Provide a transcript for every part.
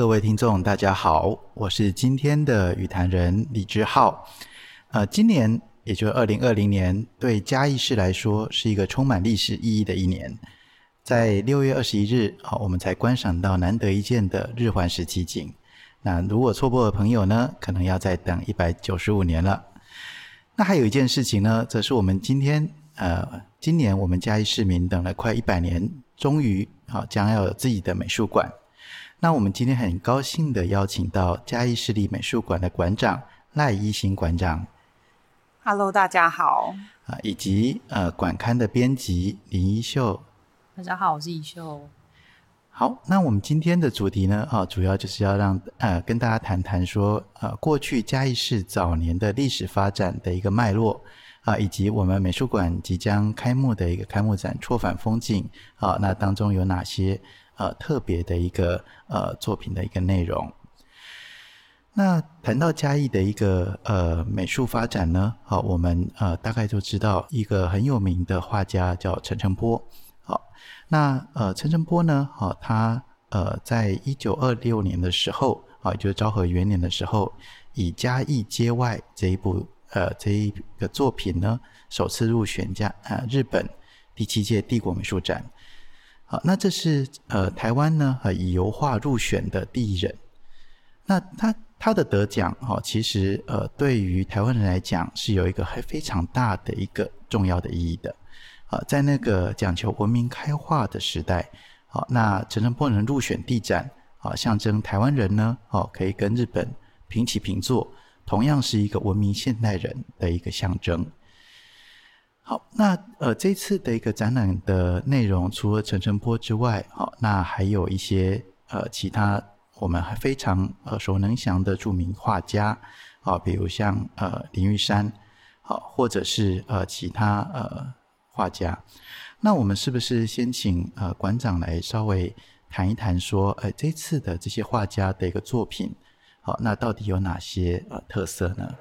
各位听众，大家好，我是今天的与谈人李志浩。呃，今年也就是二零二零年，对嘉义市来说是一个充满历史意义的一年。在六月二十一日，好，我们才观赏到难得一见的日环食奇景。那如果错过的朋友呢，可能要再等一百九十五年了。那还有一件事情呢，则是我们今天呃，今年我们嘉义市民等了快一百年，终于好将要有自己的美术馆。那我们今天很高兴的邀请到嘉义市立美术馆的馆长赖依欣馆长。Hello，大家好。啊，以及呃馆刊的编辑林一秀。大家好，我是一秀。好，那我们今天的主题呢，啊，主要就是要让呃跟大家谈谈说，呃，过去嘉义市早年的历史发展的一个脉络啊，以及我们美术馆即将开幕的一个开幕展《错反风景》啊，那当中有哪些？呃，特别的一个呃作品的一个内容。那谈到嘉义的一个呃美术发展呢，好，我们呃大概就知道一个很有名的画家叫陈澄波。好，那呃陈澄波呢，好，他呃在一九二六年的时候，啊，也就是昭和元年的时候，以《嘉义街外》这一部呃这一个作品呢，首次入选嘉呃日本第七届帝国美术展。好，那这是呃台湾呢呃以油画入选的第一人。那他他的得奖哈、哦，其实呃对于台湾人来讲是有一个还非常大的一个重要的意义的。啊，在那个讲求文明开化的时代，好，那陈澄波能入选地展，啊，象征台湾人呢，哦可以跟日本平起平坐，同样是一个文明现代人的一个象征。好，那呃，这次的一个展览的内容，除了陈澄波之外，好，那还有一些呃其他我们还非常耳熟能详的著名画家，啊，比如像呃林玉山，好，或者是呃其他呃画家。那我们是不是先请呃馆长来稍微谈一谈，说，呃这次的这些画家的一个作品，好，那到底有哪些呃特色呢？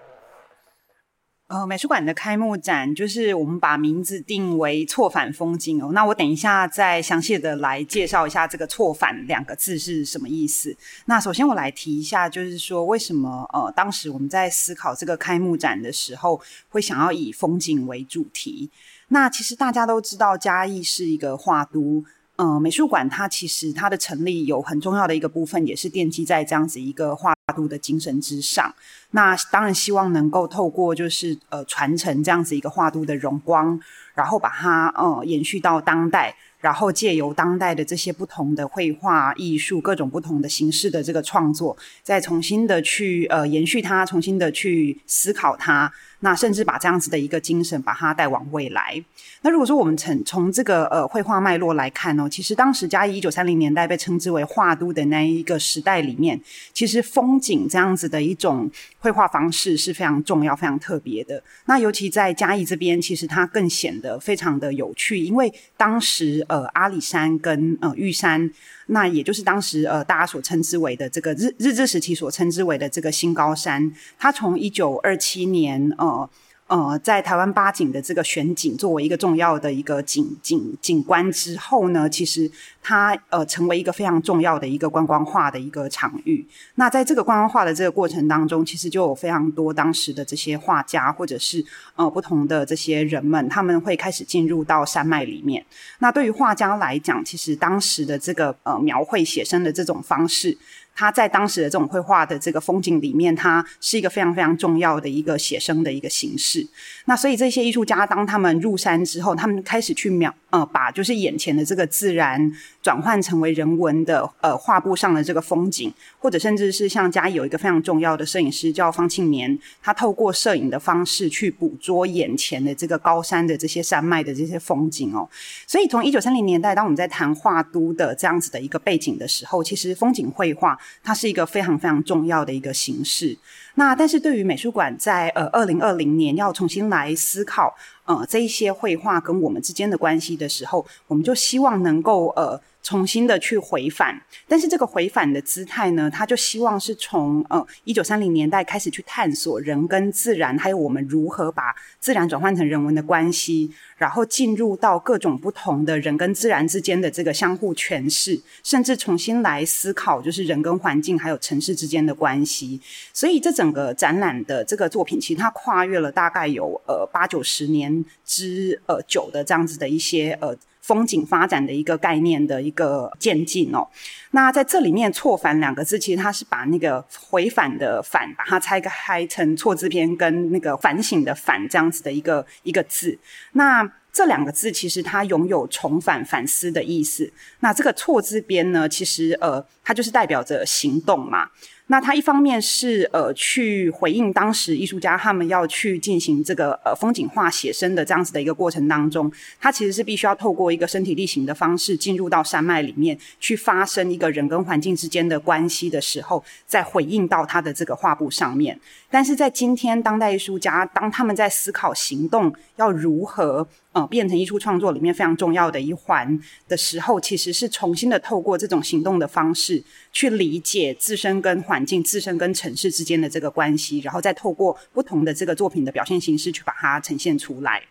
呃，美术馆的开幕展就是我们把名字定为“错返风景”哦。那我等一下再详细的来介绍一下这个“错返”两个字是什么意思。那首先我来提一下，就是说为什么呃，当时我们在思考这个开幕展的时候，会想要以风景为主题。那其实大家都知道，嘉义是一个画都。嗯、呃，美术馆它其实它的成立有很重要的一个部分，也是奠基在这样子一个画都的精神之上。那当然希望能够透过就是呃传承这样子一个画都的荣光，然后把它呃延续到当代，然后借由当代的这些不同的绘画艺术各种不同的形式的这个创作，再重新的去呃延续它，重新的去思考它。那甚至把这样子的一个精神，把它带往未来。那如果说我们从从这个呃绘画脉络来看哦，其实当时嘉义一九三零年代被称之为画都的那一个时代里面，其实风景这样子的一种绘画方式是非常重要、非常特别的。那尤其在嘉义这边，其实它更显得非常的有趣，因为当时呃阿里山跟呃玉山。那也就是当时呃大家所称之为的这个日日治时期所称之为的这个新高山，它从一九二七年呃。呃，在台湾八景的这个选景作为一个重要的一个景景景观之后呢，其实它呃成为一个非常重要的一个观光化的一个场域。那在这个观光化的这个过程当中，其实就有非常多当时的这些画家或者是呃不同的这些人们，他们会开始进入到山脉里面。那对于画家来讲，其实当时的这个呃描绘写生的这种方式。他在当时的这种绘画的这个风景里面，它是一个非常非常重要的一个写生的一个形式。那所以这些艺术家当他们入山之后，他们开始去描呃，把就是眼前的这个自然转换成为人文的呃画布上的这个风景，或者甚至是像嘉义有一个非常重要的摄影师叫方庆年，他透过摄影的方式去捕捉眼前的这个高山的这些山脉的这些风景哦。所以从一九三零年代，当我们在谈画都的这样子的一个背景的时候，其实风景绘画它是一个非常非常重要的一个形式。那但是对于美术馆在呃二零二零年要重新来思考呃这一些绘画跟我们之间的关系的时候，我们就希望能够呃。重新的去回返，但是这个回返的姿态呢，他就希望是从呃一九三零年代开始去探索人跟自然，还有我们如何把自然转换成人文的关系，然后进入到各种不同的人跟自然之间的这个相互诠释，甚至重新来思考就是人跟环境还有城市之间的关系。所以这整个展览的这个作品，其实它跨越了大概有呃八九十年之呃久的这样子的一些呃。风景发展的一个概念的一个渐进哦，那在这里面“错反”两个字，其实它是把那个回返的“反”把它拆开成错字边跟那个反省的“反”这样子的一个一个字。那这两个字其实它拥有重返、反思的意思。那这个错字边呢，其实呃，它就是代表着行动嘛。那他一方面是呃去回应当时艺术家他们要去进行这个呃风景画写生的这样子的一个过程当中，他其实是必须要透过一个身体力行的方式进入到山脉里面去发生一个人跟环境之间的关系的时候，再回应到他的这个画布上面。但是在今天当代艺术家当他们在思考行动要如何呃变成艺术创作里面非常重要的一环的时候，其实是重新的透过这种行动的方式去理解自身跟环。境自身跟城市之间的这个关系，然后再透过不同的这个作品的表现形式去把它呈现出来。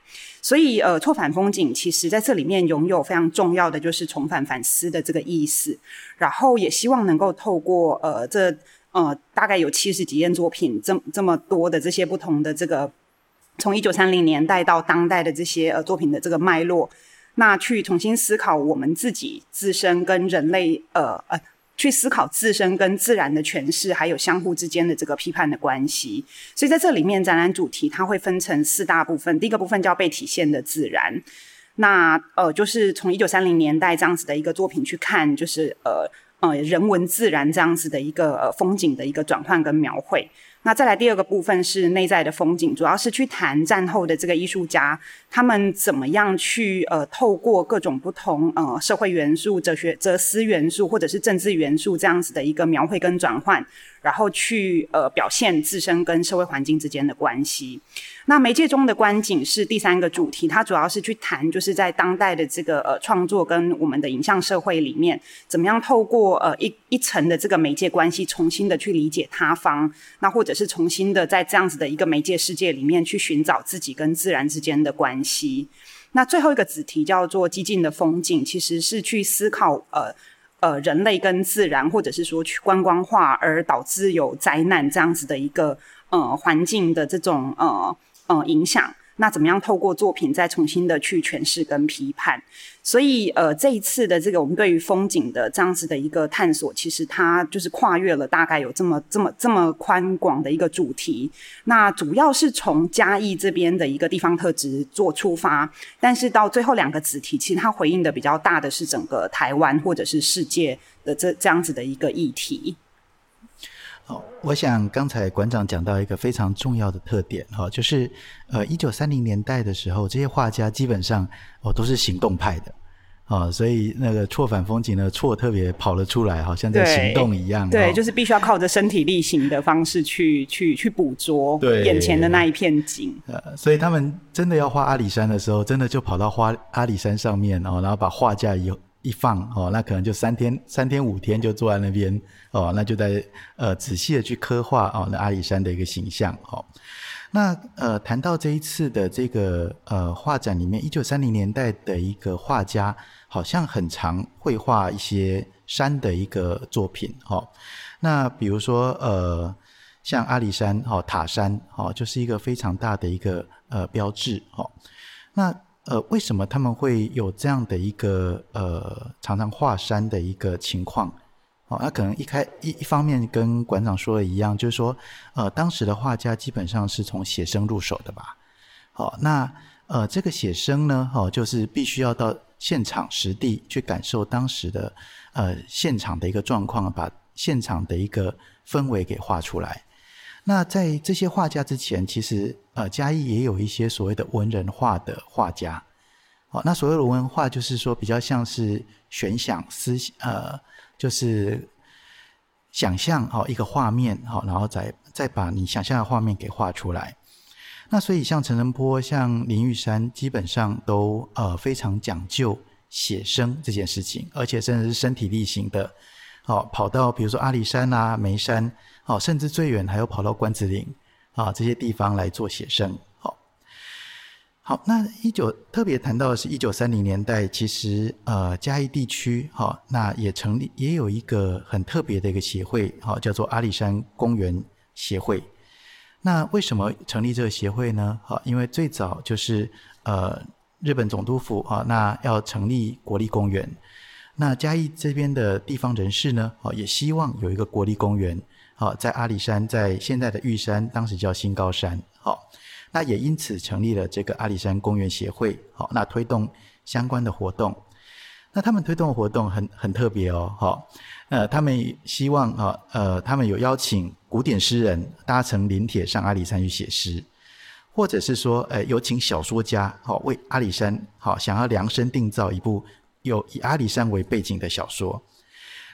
所以，呃，错反风景其实在这里面拥有非常重要的就是重返反思的这个意思。然后也希望能够透过呃这呃大概有七十几件作品，这这么多的这些不同的这个从一九三零年代到当代的这些呃作品的这个脉络，那去重新思考我们自己自身跟人类呃呃。去思考自身跟自然的诠释，还有相互之间的这个批判的关系。所以在这里面，展览主题它会分成四大部分。第一个部分叫被体现的自然，那呃，就是从一九三零年代这样子的一个作品去看，就是呃呃人文自然这样子的一个呃风景的一个转换跟描绘。那再来第二个部分是内在的风景，主要是去谈战后的这个艺术家，他们怎么样去呃透过各种不同呃社会元素、哲学、哲思元素或者是政治元素这样子的一个描绘跟转换。然后去呃表现自身跟社会环境之间的关系。那媒介中的观景是第三个主题，它主要是去谈就是在当代的这个呃创作跟我们的影像社会里面，怎么样透过呃一一层的这个媒介关系，重新的去理解他方，那或者是重新的在这样子的一个媒介世界里面去寻找自己跟自然之间的关系。那最后一个子题叫做激进的风景，其实是去思考呃。呃，人类跟自然，或者是说去观光化而导致有灾难这样子的一个呃环境的这种呃呃影响。那怎么样透过作品再重新的去诠释跟批判？所以呃，这一次的这个我们对于风景的这样子的一个探索，其实它就是跨越了大概有这么这么这么宽广的一个主题。那主要是从嘉义这边的一个地方特质做出发，但是到最后两个子题，其实它回应的比较大的是整个台湾或者是世界的这这样子的一个议题。哦，我想刚才馆长讲到一个非常重要的特点哈，就是呃，一九三零年代的时候，这些画家基本上哦都是行动派的，哦，所以那个错反风景呢，错特别跑了出来，好像在行动一样。对，哦、就是必须要靠着身体力行的方式去去去捕捉眼前的那一片景。呃，所以他们真的要画阿里山的时候，真的就跑到花阿里山上面哦，然后把画架一一放哦，那可能就三天三天五天就坐在那边。哦，那就在呃仔细的去刻画哦，那阿里山的一个形象哦。那呃谈到这一次的这个呃画展里面，一九三零年代的一个画家，好像很常绘画一些山的一个作品哦。那比如说呃像阿里山哦塔山哦，就是一个非常大的一个呃标志哦。那呃为什么他们会有这样的一个呃常常画山的一个情况？哦，那可能一开一一方面跟馆长说的一样，就是说，呃，当时的画家基本上是从写生入手的吧。好，那呃，这个写生呢，哦，就是必须要到现场实地去感受当时的呃现场的一个状况，把现场的一个氛围给画出来。那在这些画家之前，其实呃嘉义也有一些所谓的文人画的画家。好，那所谓的文人画就是说比较像是悬想思呃，就是想象好一个画面好，然后再再把你想象的画面给画出来。那所以像陈仁波、像林玉山，基本上都呃非常讲究写生这件事情，而且甚至是身体力行的，好跑到比如说阿里山啊、梅山，好甚至最远还有跑到关子岭啊这些地方来做写生。好，好那一九特别谈到的是一九三零年代，其实呃嘉义地区哈、那也成立也有一个很特别的一个协会，哈、叫做阿里山公园协会。那为什么成立这个协会呢？好、因为最早就是呃日本总督府啊、那要成立国立公园，那嘉义这边的地方人士呢，哦，也希望有一个国立公园，好、在阿里山，在现在的玉山，当时叫新高山，好、那也因此成立了这个阿里山公园协会，好，那推动相关的活动。那他们推动的活动很很特别哦，好，呃，他们希望啊，呃，他们有邀请古典诗人搭乘林铁上阿里山去写诗，或者是说，呃，有请小说家，好，为阿里山，好，想要量身定造一部有以阿里山为背景的小说。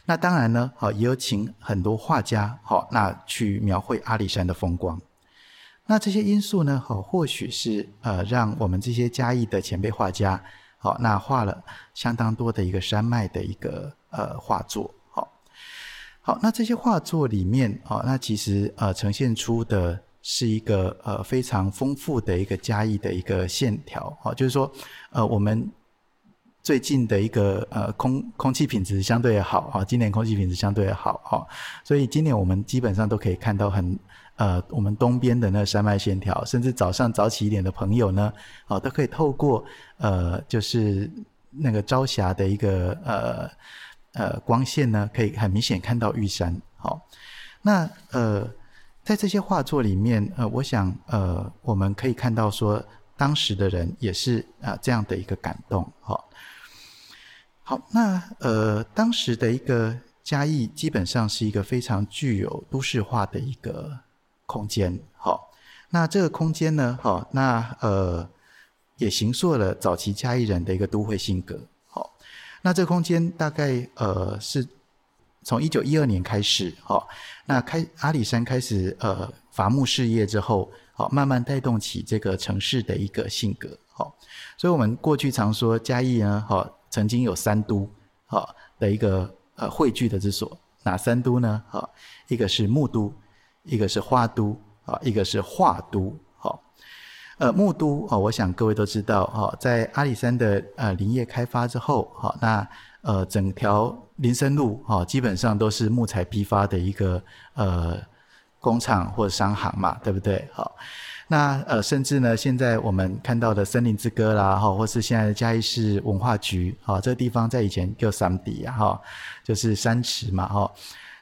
那当然呢，好，也有请很多画家，好，那去描绘阿里山的风光。那这些因素呢？好，或许是呃，让我们这些嘉义的前辈画家，好，那画了相当多的一个山脉的一个呃画作，好，好，那这些画作里面，好，那其实呃呈现出的是一个呃非常丰富的一个嘉义的一个线条，好，就是说呃我们最近的一个呃空空气品质相对好，啊，今年空气品质相对好，哈，所以今年我们基本上都可以看到很。呃，我们东边的那山脉线条，甚至早上早起一点的朋友呢，哦，都可以透过呃，就是那个朝霞的一个呃呃光线呢，可以很明显看到玉山。好、那呃，在这些画作里面，呃，我想呃，我们可以看到说，当时的人也是啊、呃、这样的一个感动。哈、好，那呃，当时的一个嘉义，基本上是一个非常具有都市化的一个。空间好，那这个空间呢？好，那呃也形塑了早期嘉义人的一个都会性格。好，那这个空间大概呃是从一九一二年开始，好，那开阿里山开始呃伐木事业之后，好，慢慢带动起这个城市的一个性格。好，所以我们过去常说嘉义呢，好，曾经有三都，好，的一个呃汇聚的之所。哪三都呢？好，一个是木都。一个是花都啊，一个是画都。好，呃，木都啊，我想各位都知道哈，在阿里山的呃林业开发之后，好，那呃整条林森路哈，基本上都是木材批发的一个呃工厂或商行嘛，对不对？好，那呃甚至呢，现在我们看到的森林之歌啦，哈，或是现在的嘉义市文化局，啊，这个地方在以前叫三地啊，哈，就是山池嘛，哈。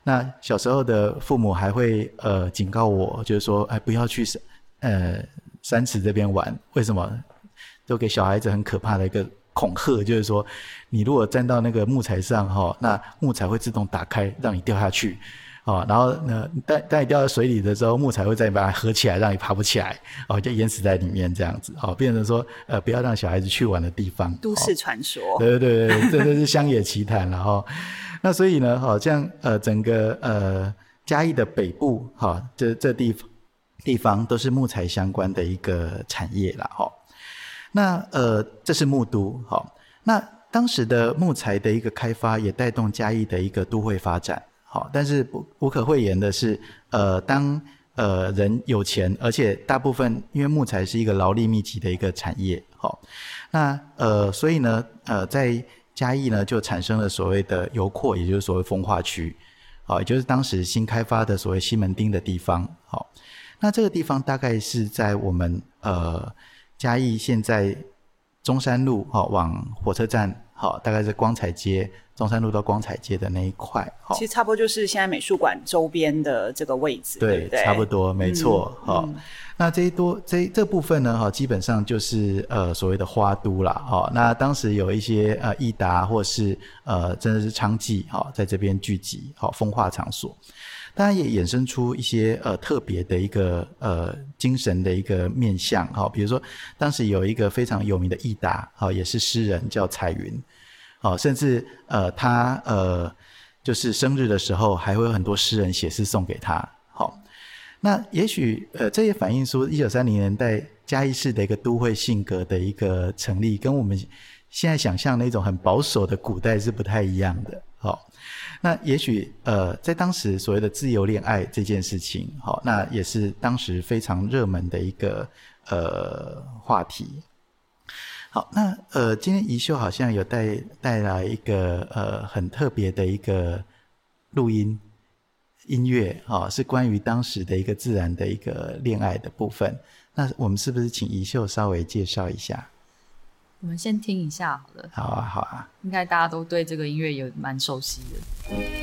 那小时候的父母还会呃警告我，就是说，哎，不要去山呃山池这边玩。为什么？都给小孩子很可怕的一个恐吓，就是说，你如果站到那个木材上哈、那木材会自动打开，让你掉下去，哦，然后呢，当当你掉到水里的时候，木材会再把它合起来，让你爬不起来，哦，就淹死在里面这样子，哦，变成说呃不要让小孩子去玩的地方。都市传说。哦、对对对，这都是乡野奇谈，然后。那所以呢，好像呃，整个呃嘉义的北部，哈，这这地方地方都是木材相关的一个产业了。哈。那呃，这是木都，好，那当时的木材的一个开发，也带动嘉义的一个都会发展，好，但是不无可讳言的是，呃，当呃人有钱，而且大部分因为木材是一个劳力密集的一个产业，好，那呃，所以呢，呃，在嘉义呢，就产生了所谓的油矿，也就是所谓风化区，好，也就是当时新开发的所谓西门町的地方。好，那这个地方大概是在我们呃嘉义现在中山路哈往火车站好，大概是光彩街中山路到光彩街的那一块。好，其实差不多就是现在美术馆周边的这个位置。对，对对差不多，没错。好、嗯，那这一多这这部分呢，哈，基本上就是呃所谓的花都啦。哈，那当时有一些呃益达或是呃真的是娼妓哈，在这边聚集，好风化场所。当然也衍生出一些呃特别的一个呃精神的一个面向哈，比如说当时有一个非常有名的艺达，哈，也是诗人叫彩云，哦，甚至呃他呃就是生日的时候还会有很多诗人写诗送给他，好，那也许呃这也反映出一九三零年代嘉义市的一个都会性格的一个成立，跟我们现在想象那种很保守的古代是不太一样的，好。那也许呃，在当时所谓的自由恋爱这件事情，好，那也是当时非常热门的一个呃话题。好，那呃，今天宜秀好像有带带来一个呃很特别的一个录音音乐，哈，是关于当时的一个自然的一个恋爱的部分。那我们是不是请宜秀稍微介绍一下？我们先听一下好了。好啊，好啊。应该大家都对这个音乐有蛮熟悉的。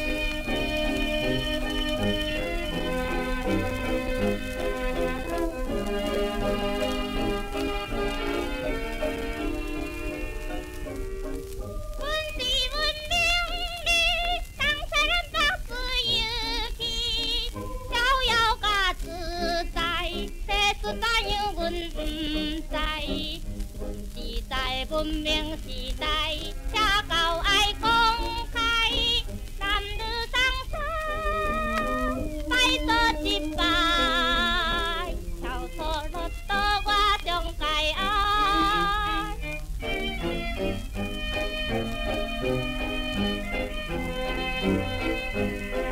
大